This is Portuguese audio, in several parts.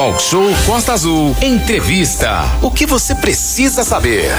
Talk Show Costa Azul. Entrevista. O que você precisa saber?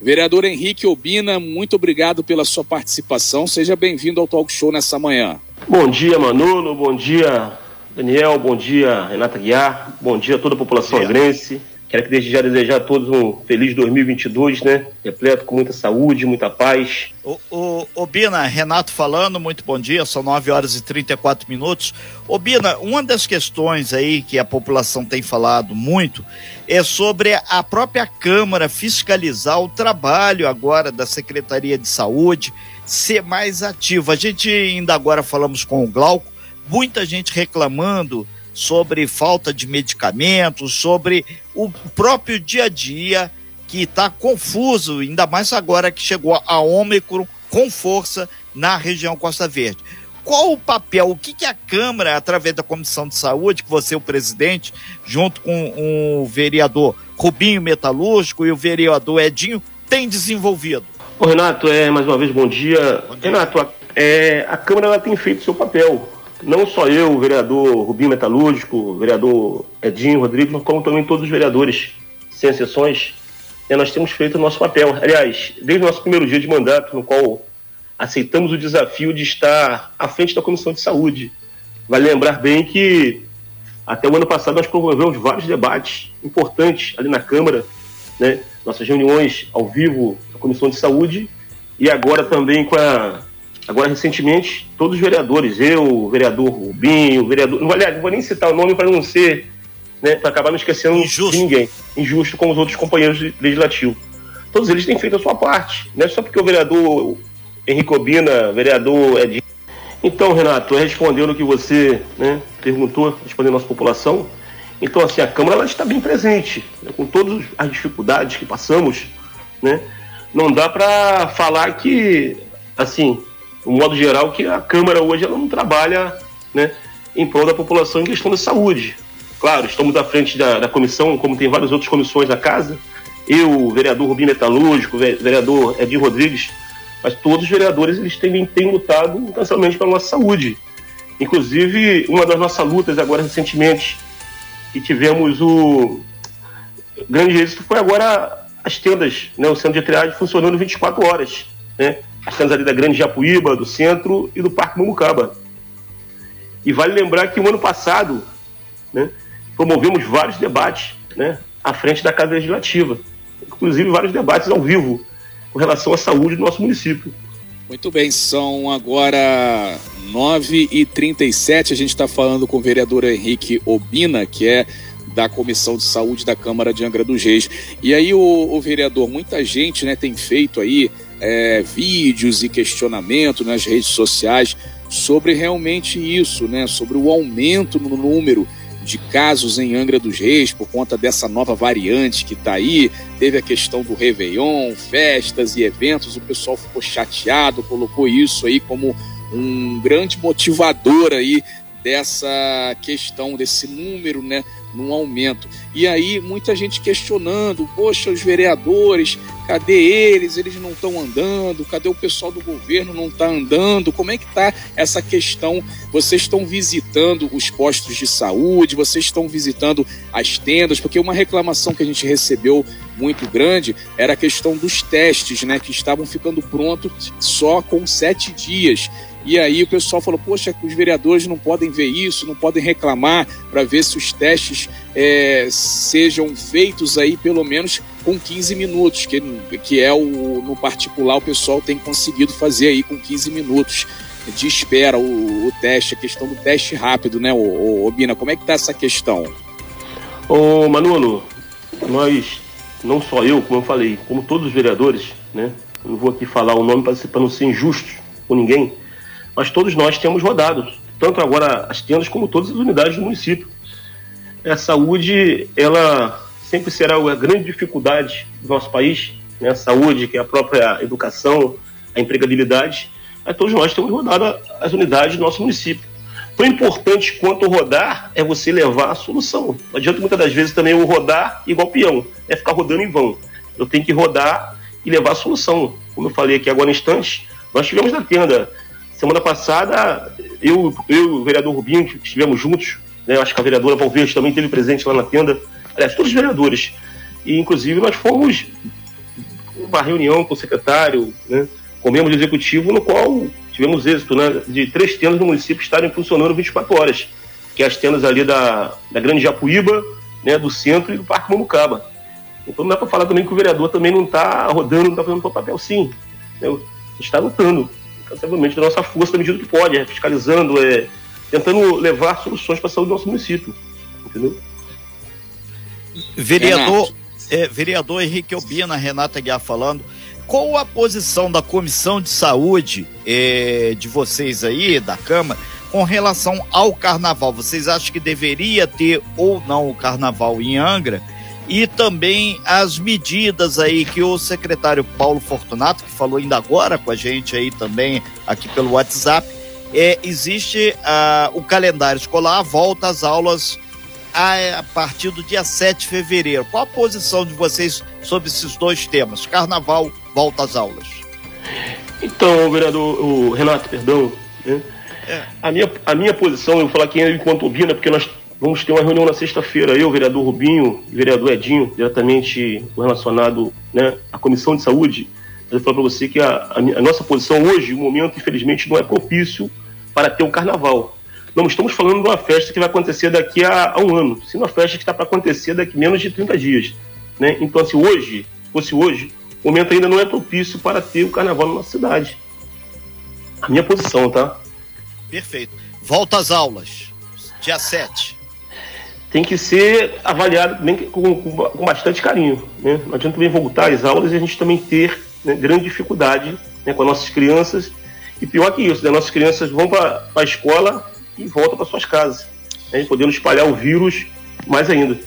Vereador Henrique Obina, muito obrigado pela sua participação. Seja bem-vindo ao Talk Show nessa manhã. Bom dia, Manolo. Bom dia, Daniel. Bom dia, Renata Guiar. Bom dia a toda a população agrense. Quero que desde já desejar a todos um feliz 2022, né? Repleto com muita saúde, muita paz. O, o, o Bina, Renato falando, muito bom dia, são 9 horas e 34 minutos. Ô Bina, uma das questões aí que a população tem falado muito é sobre a própria Câmara fiscalizar o trabalho agora da Secretaria de Saúde, ser mais ativa. A gente ainda agora falamos com o Glauco, muita gente reclamando sobre falta de medicamentos, sobre o próprio dia a dia que está confuso, ainda mais agora que chegou a Ômicron com força na região Costa Verde. Qual o papel, o que, que a Câmara, através da Comissão de Saúde, que você é o presidente, junto com o vereador Rubinho Metalúrgico e o vereador Edinho, tem desenvolvido? Ô Renato, é, mais uma vez, bom dia. Bom dia. Renato, a, é, a Câmara ela tem feito seu papel não só eu, o vereador Rubinho Metalúrgico, o vereador Edinho Rodrigues, como também todos os vereadores, sem exceções, né, nós temos feito o nosso papel. Aliás, desde o nosso primeiro dia de mandato, no qual aceitamos o desafio de estar à frente da Comissão de Saúde. Vale lembrar bem que até o ano passado nós promovemos vários debates importantes ali na Câmara, né? nossas reuniões ao vivo da Comissão de Saúde e agora também com a Agora, recentemente, todos os vereadores, eu, o vereador Rubinho, o vereador. Não, aliás, não vou nem citar o nome para não ser. Né, para acabar não esquecendo Injusto. de ninguém. Injusto com os outros companheiros legislativos. Todos eles têm feito a sua parte. Não é só porque o vereador Henrique Obina, vereador Edinho. Então, Renato, respondendo o que você né, perguntou, respondendo a nossa população. Então, assim, a Câmara ela está bem presente, né, com todas as dificuldades que passamos, né? Não dá para falar que, assim, no modo geral, que a Câmara hoje ela não trabalha né, em prol da população em questão de saúde. Claro, estamos à frente da, da comissão, como tem várias outras comissões da casa. Eu, o vereador Rubinho Metalúrgico, o vereador Edir Rodrigues, mas todos os vereadores eles têm, têm lutado incansavelmente pela nossa saúde. Inclusive, uma das nossas lutas agora recentemente, que tivemos o grande êxito, foi agora as tendas, né, o centro de triagem funcionando 24 horas. Né? As ali da Grande Japuíba, do centro e do Parque Mumucaba. E vale lembrar que no ano passado né, promovemos vários debates né, à frente da Casa Legislativa, inclusive vários debates ao vivo com relação à saúde do nosso município. Muito bem, são agora 9h37. A gente está falando com o vereador Henrique Obina, que é da Comissão de Saúde da Câmara de Angra dos Reis. E aí, o, o vereador, muita gente né, tem feito aí é, vídeos e questionamento nas redes sociais sobre realmente isso, né? Sobre o aumento no número de casos em Angra dos Reis por conta dessa nova variante que está aí. Teve a questão do Réveillon, festas e eventos, o pessoal ficou chateado, colocou isso aí como um grande motivador aí dessa questão, desse número, né, num aumento. E aí muita gente questionando, poxa, os vereadores, cadê eles? Eles não estão andando, cadê o pessoal do governo não está andando? Como é que está essa questão? Vocês estão visitando os postos de saúde, vocês estão visitando as tendas, porque uma reclamação que a gente recebeu muito grande era a questão dos testes, né, que estavam ficando prontos só com sete dias. E aí o pessoal falou: poxa, os vereadores não podem ver isso, não podem reclamar para ver se os testes é, sejam feitos aí pelo menos com 15 minutos, que, que é o no particular o pessoal tem conseguido fazer aí com 15 minutos de espera o, o teste, a questão do teste rápido, né, o, Bina? Como é que tá essa questão? Ô Manolo, nós, não só eu, como eu falei, como todos os vereadores, né? Eu não vou aqui falar o nome para não ser injusto com ninguém, mas todos nós temos rodado, tanto agora as tendas como todas as unidades do município. A saúde, ela sempre será a grande dificuldade do nosso país, né? a saúde, que é a própria educação, a empregabilidade, mas todos nós temos rodado as unidades do nosso município. Tão importante quanto rodar é você levar a solução. Não adianta muitas das vezes também eu rodar igual peão, é ficar rodando em vão. Eu tenho que rodar e levar a solução. Como eu falei aqui agora instantes, nós tivemos na tenda Semana passada, eu, e o vereador Rubinho estivemos juntos né? Acho que a vereadora Valverde também teve presente lá na tenda. Aliás, todos os vereadores. E, inclusive, nós fomos uma reunião com o secretário, né? com o membro do executivo, no qual tivemos êxito né? de três tendas no município estarem funcionando 24 horas, que é as tendas ali da, da Grande Japuíba, né? do centro e do Parque Mamucaba. Então não dá para falar também que o vereador também não está rodando, não está fazendo o papel sim. Né? está lutando, incansavelmente, da nossa força, da medida que pode, é, fiscalizando, é, tentando levar soluções para a saúde do nosso município. Entendeu? Vereador, é, vereador Henrique Albina, Renata Guiar falando. Qual a posição da Comissão de Saúde é, de vocês aí, da Câmara, com relação ao carnaval? Vocês acham que deveria ter ou não o carnaval em Angra? E também as medidas aí que o secretário Paulo Fortunato, que falou ainda agora com a gente aí também, aqui pelo WhatsApp, é, existe uh, o calendário escolar, volta às aulas a, a, partir do dia 7 de fevereiro. Qual a posição de vocês sobre esses dois temas? Carnaval, volta às aulas. Então, vereador, o Renato, perdão, né? é. a, minha, a minha posição, eu vou falar aqui enquanto Ubina, porque nós vamos ter uma reunião na sexta-feira, eu, vereador Rubinho e vereador Edinho, diretamente relacionado né, à Comissão de Saúde, eu falo para você que a, a, a, nossa posição hoje, o momento, infelizmente, não é propício para ter o carnaval. Não estamos falando de uma festa que vai acontecer daqui a, a um ano, sim uma festa que está para acontecer daqui a menos de 30 dias. Né? Então, se hoje, fosse hoje, o momento ainda não é propício para ter o carnaval na nossa cidade. A minha posição, tá? Perfeito. Volta às aulas, dia 7 tem que ser avaliado bem, com, com, bastante carinho. Né? Não adianta também voltar às aulas e a gente também ter né, grande dificuldade né, com as nossas crianças. E pior que isso, né, nossas crianças vão para a escola e voltam para suas casas, né, podendo espalhar o vírus mais ainda.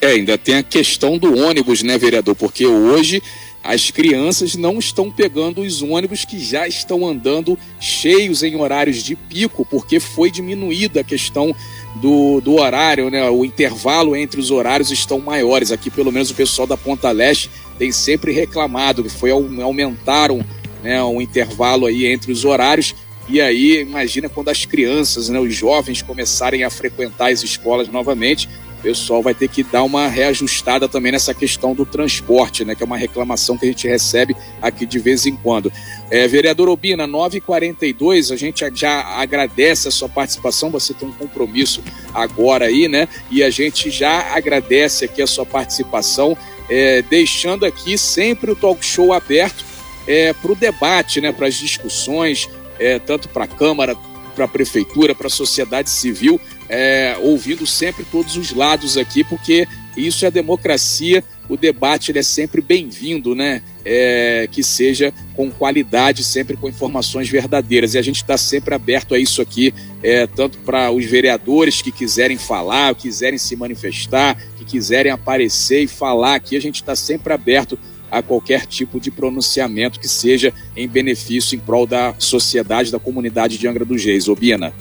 É, ainda tem a questão do ônibus, né, vereador? Porque hoje as crianças não estão pegando os ônibus que já estão andando cheios em horários de pico, porque foi diminuída a questão do, do horário, né? O intervalo entre os horários estão maiores. Aqui, pelo menos, o pessoal da Ponta Leste tem sempre reclamado que foi aumentaram né, intervalo aí entre os horários. E aí, imagina quando as crianças, né, os jovens começarem a frequentar as escolas novamente, o pessoal vai ter que dar uma reajustada também nessa questão do transporte, né? Que é uma reclamação que a gente recebe aqui de vez em quando. É, vereador Obina, 9h42, a gente já agradece a sua participação, você tem um compromisso agora aí, né? E a gente já agradece aqui a sua participação, é, deixando aqui sempre o talk show aberto é, para o debate, né? Para as discussões, é, tanto para a Câmara, para a Prefeitura, para a sociedade civil é, ouvindo sempre todos os lados aqui, porque isso é democracia. O debate ele é sempre bem-vindo, né? É, que seja com qualidade, sempre com informações verdadeiras. E a gente está sempre aberto a isso aqui, é, tanto para os vereadores que quiserem falar, quiserem se manifestar, que quiserem aparecer e falar aqui. A gente está sempre aberto a qualquer tipo de pronunciamento que seja em benefício, em prol da sociedade, da comunidade de Angra dos Reis. Obina.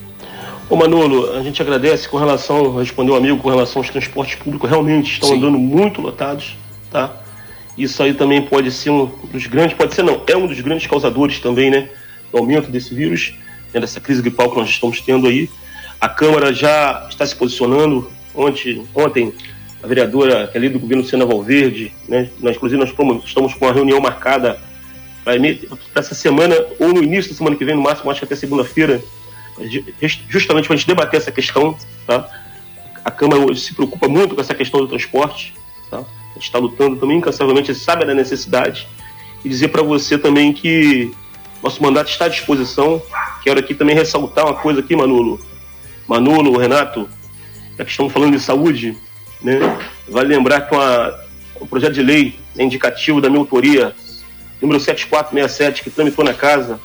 Ô Manolo, a gente agradece com relação, respondeu o amigo, com relação aos transportes públicos, realmente estão Sim. andando muito lotados, tá? Isso aí também pode ser um dos grandes, pode ser não, é um dos grandes causadores também, né? Do aumento desse vírus, né, dessa crise gripal que nós estamos tendo aí. A Câmara já está se posicionando. Ontem, ontem a vereadora que é líder do governo Sena Valverde, né? Nós, inclusive, nós estamos com uma reunião marcada para essa semana, ou no início da semana que vem, no máximo, acho que até segunda-feira, justamente para a gente debater essa questão. Tá? A Câmara hoje se preocupa muito com essa questão do transporte. Tá? A gente está lutando também incansavelmente, sabe da necessidade. E dizer para você também que nosso mandato está à disposição. Quero aqui também ressaltar uma coisa aqui, Manolo. Manolo, Renato, já que estamos falando de saúde, né? vale lembrar que o projeto de lei é indicativo da minha autoria, número 7467, que tramitou na casa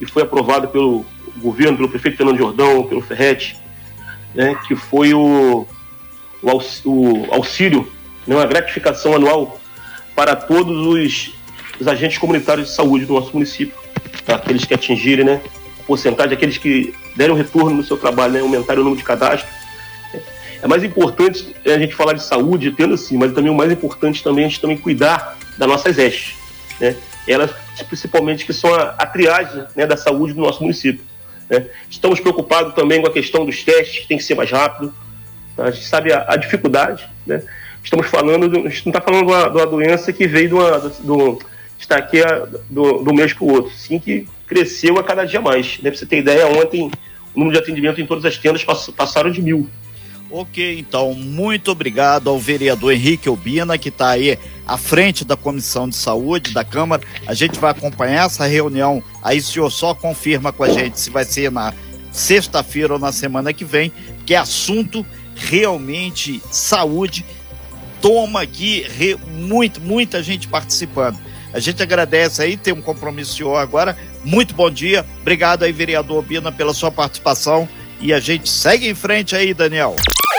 e foi aprovado pelo governo, pelo prefeito Fernando Jordão, pelo Ferret, né, que foi o, o auxílio, né, uma gratificação anual para todos os, os, agentes comunitários de saúde do nosso município, tá? aqueles que atingirem né, a porcentagem, aqueles que deram retorno no seu trabalho, né, aumentarem o número de cadastro. É mais importante a gente falar de saúde, tendo assim, mas também o mais importante também é a gente também cuidar das nossas EStes, né? Elas, principalmente, que são a, a triagem né, da saúde do nosso município. Né? Estamos preocupados também com a questão dos testes, que tem que ser mais rápido. A gente sabe a, a dificuldade, né? Estamos falando, a gente não está falando de uma, de uma, doença que veio de uma, do, está aqui a, do, do mês para o outro, sim que cresceu a cada dia mais. Né? Para você ter ideia, ontem o número de atendimento em todas as tendas passaram de mil. Ok, então, muito obrigado ao vereador Henrique Obina, que está aí à frente da Comissão de Saúde da Câmara. A gente vai acompanhar essa reunião. Aí o senhor só confirma com a gente se vai ser na sexta-feira ou na semana que vem, que é assunto realmente saúde. Toma aqui re, muito, muita gente participando. A gente agradece aí, tem um compromisso senhor agora. Muito bom dia. Obrigado aí, vereador Obina, pela sua participação. E a gente segue em frente aí, Daniel.